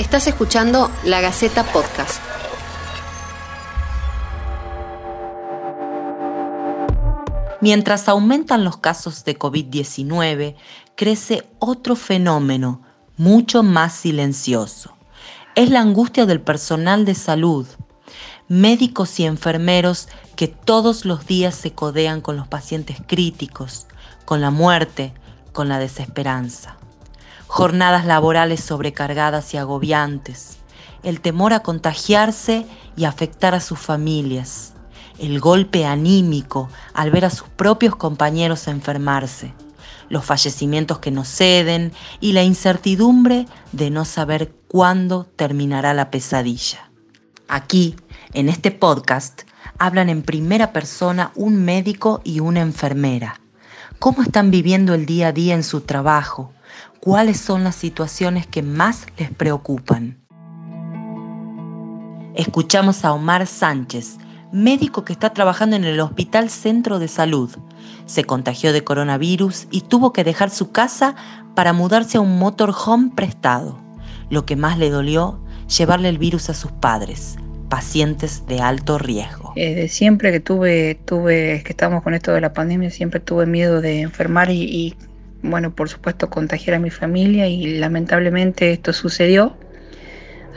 Estás escuchando La Gaceta Podcast. Mientras aumentan los casos de COVID-19, crece otro fenómeno mucho más silencioso. Es la angustia del personal de salud, médicos y enfermeros que todos los días se codean con los pacientes críticos, con la muerte, con la desesperanza. Jornadas laborales sobrecargadas y agobiantes, el temor a contagiarse y afectar a sus familias, el golpe anímico al ver a sus propios compañeros enfermarse, los fallecimientos que no ceden y la incertidumbre de no saber cuándo terminará la pesadilla. Aquí, en este podcast, hablan en primera persona un médico y una enfermera. ¿Cómo están viviendo el día a día en su trabajo? ¿Cuáles son las situaciones que más les preocupan? Escuchamos a Omar Sánchez, médico que está trabajando en el Hospital Centro de Salud. Se contagió de coronavirus y tuvo que dejar su casa para mudarse a un motorhome prestado. Lo que más le dolió, llevarle el virus a sus padres, pacientes de alto riesgo. Desde siempre que tuve, tuve, que estamos con esto de la pandemia, siempre tuve miedo de enfermar y, y bueno, por supuesto, contagiar a mi familia y lamentablemente esto sucedió.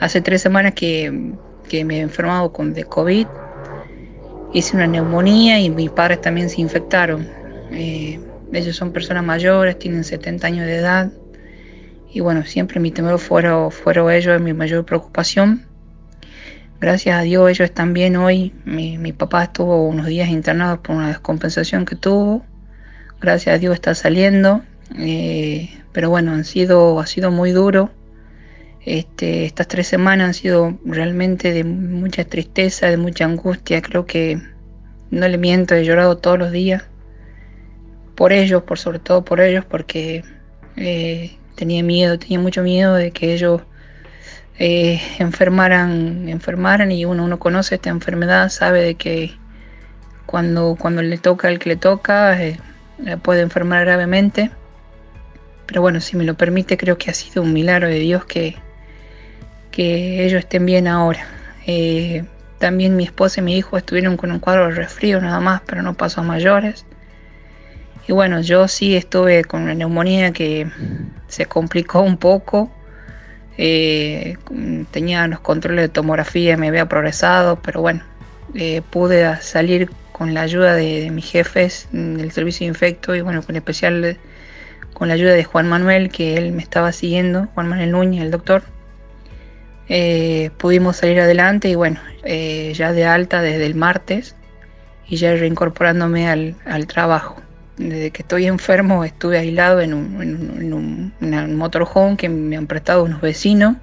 Hace tres semanas que, me he enfermado con de COVID hice una neumonía y mis padres también se infectaron. Eh, ellos son personas mayores, tienen 70 años de edad. Y bueno, siempre mi temor fueron, fueron ellos mi mayor preocupación. Gracias a Dios ellos están bien hoy. Mi, mi papá estuvo unos días internado por una descompensación que tuvo. Gracias a Dios está saliendo. Eh, pero bueno, han sido, ha sido muy duro. Este, estas tres semanas han sido realmente de mucha tristeza, de mucha angustia. Creo que, no le miento, he llorado todos los días. Por ellos, por sobre todo por ellos, porque eh, tenía miedo, tenía mucho miedo de que ellos eh, enfermaran, enfermaran y uno, uno conoce esta enfermedad, sabe de que cuando, cuando le toca al que le toca, eh, puede enfermar gravemente. Pero bueno, si me lo permite, creo que ha sido un milagro de Dios que, que ellos estén bien ahora. Eh, también mi esposa y mi hijo estuvieron con un cuadro de resfrío nada más, pero no pasó a mayores. Y bueno, yo sí estuve con una neumonía que se complicó un poco. Eh, tenía los controles de tomografía, me había progresado, pero bueno, eh, pude salir con la ayuda de, mis jefes del servicio de infecto y bueno, con especial con la ayuda de Juan Manuel, que él me estaba siguiendo, Juan Manuel Núñez, el doctor. Eh, pudimos salir adelante y bueno, eh, ya de alta desde el martes y ya reincorporándome al, trabajo. Desde que estoy enfermo estuve aislado en un, motorhome que me han prestado unos vecinos.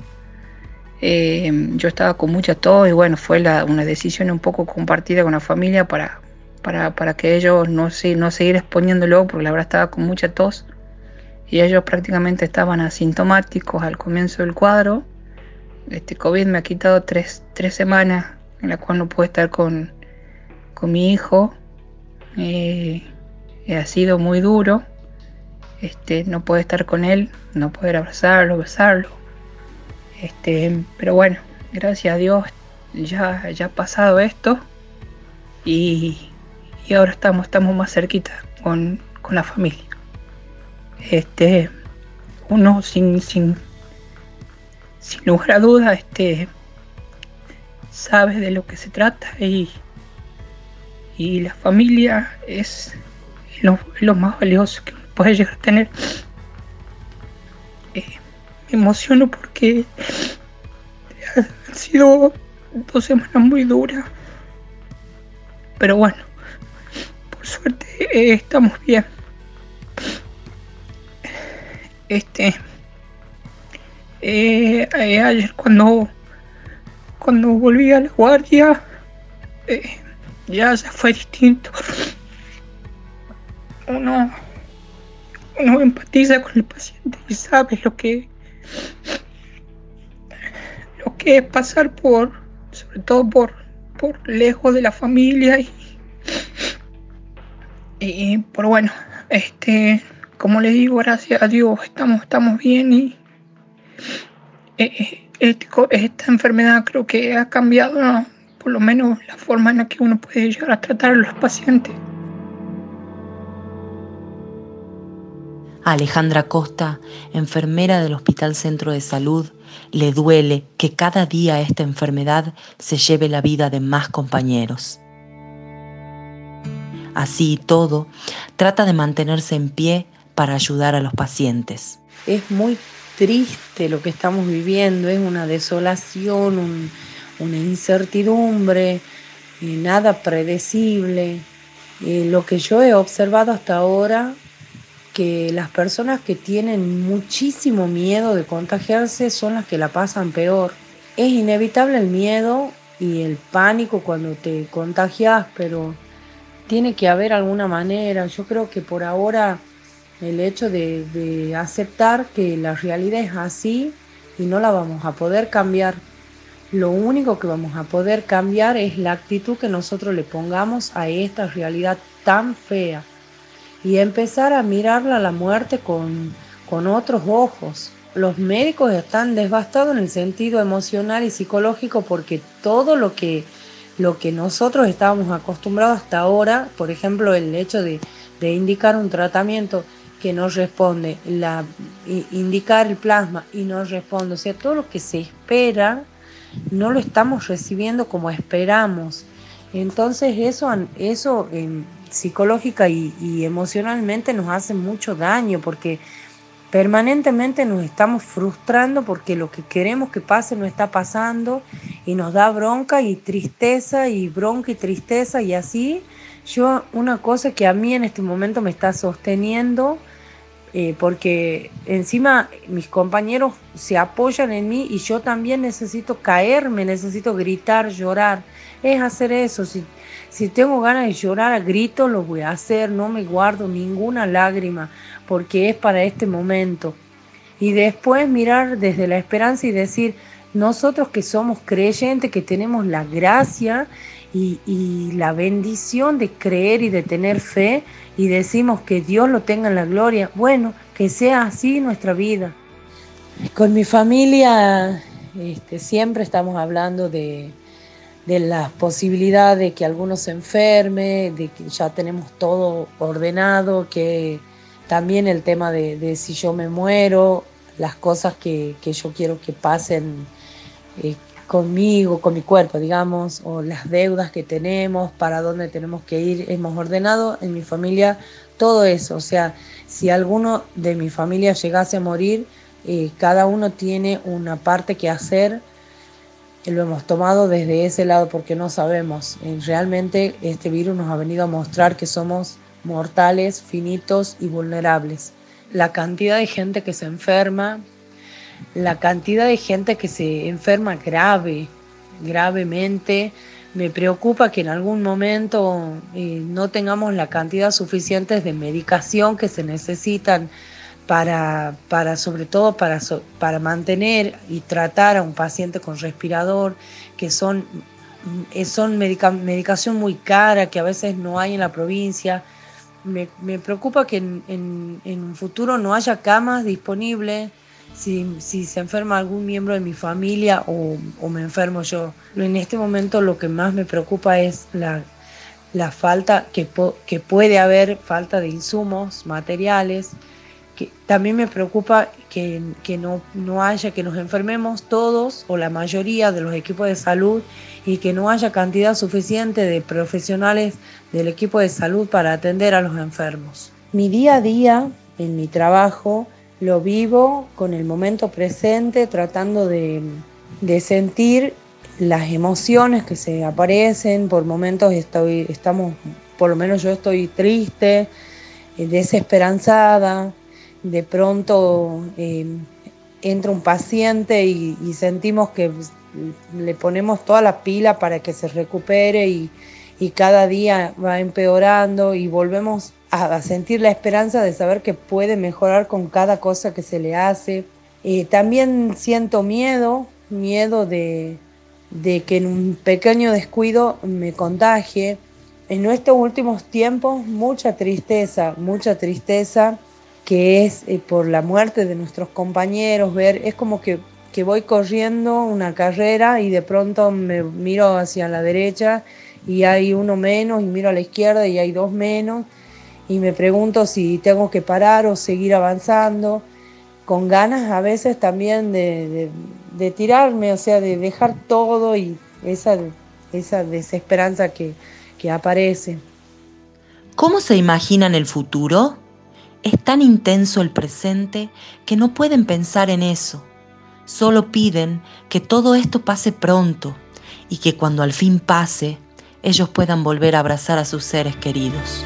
Eh, yo estaba con mucha tos y bueno, fue una decisión un poco compartida con la familia para, para, que ellos no, no seguir exponiéndolo porque la verdad estaba con mucha tos y ellos prácticamente estaban asintomáticos al comienzo del cuadro este COVID me ha quitado tres, semanas en las cuales no puedo estar con, mi hijo. Eh, ha sido muy duro. Este, no puedo estar con él, no poder abrazarlo, besarlo. Este, pero bueno, gracias a Dios ya, ya ha pasado esto y, ahora estamos, estamos más cerquita con, con la familia. Este, uno sin, sin sin lugar a dudas, este, sabes de lo que se trata y, y la familia es lo, más valioso que puedes llegar a tener. Eh, me emociono porque han sido dos semanas muy duras, pero bueno, por suerte eh, estamos bien. Este eh, eh, ayer cuando, cuando volví a la guardia, eh, ya se fue distinto. Uno, uno empatiza con el paciente y sabe lo que, lo que es pasar por, sobre todo por, por lejos de la familia y, y por bueno, este, como le digo, gracias a Dios estamos, estamos bien y eh, este esta enfermedad creo que ha cambiado por lo menos la forma en la que uno puede llegar a tratar a los pacientes. Alejandra Costa, enfermera del Hospital Centro de Salud, le duele que cada día esta enfermedad se lleve la vida de más compañeros. Así y todo, trata de mantenerse en pie para ayudar a los pacientes. Es muy triste lo que estamos viviendo, es una desolación, una incertidumbre, eh, nada predecible. Eh, lo que yo he observado hasta ahora, que las personas que tienen muchísimo miedo de contagiarse son las que la pasan peor. Es inevitable el miedo y el pánico cuando te contagias, pero tiene que haber alguna manera. Yo creo que por ahora el hecho de, aceptar que la realidad es así y no la vamos a poder cambiar. Lo único que vamos a poder cambiar es la actitud que nosotros le pongamos a esta realidad tan fea y empezar a mirarla a la muerte con, con otros ojos. Los médicos están devastados en el sentido emocional y psicológico porque todo lo que, lo que nosotros estábamos acostumbrados hasta ahora, por ejemplo el hecho de, de indicar un tratamiento, que no responde, la, indicar el plasma y no responde, o sea, todo lo que se espera no lo estamos recibiendo como esperamos. Entonces eso, eso psicológica y, y, emocionalmente nos hace mucho daño porque permanentemente nos estamos frustrando porque lo que queremos que pase no está pasando y nos da bronca y tristeza y bronca y tristeza y así. Yo una cosa que a mí en este momento me está sosteniendo eh, porque encima mis compañeros se apoyan en mí y yo también necesito caerme, necesito gritar, llorar. Es hacer eso. Si, si tengo ganas de llorar a grito, lo voy a hacer. No me guardo ninguna lágrima porque es para este momento. Y después mirar desde la esperanza y decir, nosotros que somos creyentes, que tenemos la gracia y, la bendición de creer y de tener fe y decimos que Dios lo tenga en la gloria. Bueno, que sea así nuestra vida. Con mi familia este, siempre estamos hablando de, de la posibilidad de que alguno se enferme, de que ya tenemos todo ordenado, que también el tema de, si yo me muero, las cosas que, que yo quiero que pasen eh, conmigo, con mi cuerpo, digamos, o las deudas que tenemos, para dónde tenemos que ir. Hemos ordenado en mi familia todo eso. O sea, si alguno de mi familia llegase a morir, eh, cada uno tiene una parte que hacer. Lo hemos tomado desde ese lado porque no sabemos. Eh, realmente este virus nos ha venido a mostrar que somos mortales, finitos y vulnerables. La cantidad de gente que se enferma, la cantidad de gente que se enferma grave, gravemente. Me preocupa que en algún momento eh, no tengamos la cantidad suficiente de medicación que se necesitan para, para sobre todo para, para mantener y tratar a un paciente con respirador, que son, eh, son medicación muy cara, que a veces no hay en la provincia. Me, preocupa que en, en un futuro no haya camas disponibles si, se enferma algún miembro de mi familia o, me enfermo yo. En este momento lo que más me preocupa es la, falta que, que puede haber, falta de insumos, materiales. Que también me preocupa que, no, no haya, que nos enfermemos todos o la mayoría de los equipos de salud y que no haya cantidad suficiente de profesionales del equipo de salud para atender a los enfermos. Mi día a día en mi trabajo lo vivo con el momento presente, tratando de, sentir las emociones que se aparecen. Por momentos estamos, por lo menos yo estoy triste, eh, desesperanzada. De pronto eh, entra un paciente y, sentimos que le ponemos toda la pila para que se recupere y, y cada día va empeorando y volvemos a, sentir la esperanza de saber que puede mejorar con cada cosa que se le hace. Eh, también siento miedo, miedo de, que en un pequeño descuido me contagie. En estos últimos tiempos mucha tristeza, mucha tristeza que es eh, por la muerte de nuestros compañeros, ver, es como que que voy corriendo una carrera y de pronto me miro hacia la derecha y hay uno menos y miro a la izquierda y hay dos menos y me pregunto si tengo que parar o seguir avanzando, con ganas a veces también de, tirarme, o sea, de dejar todo y esa, esa desesperanza que, que aparece. ¿Cómo se imaginan el futuro? Es tan intenso el presente que no pueden pensar en eso. Solo piden que todo esto pase pronto y que cuando al fin pase, ellos puedan volver a abrazar a sus seres queridos.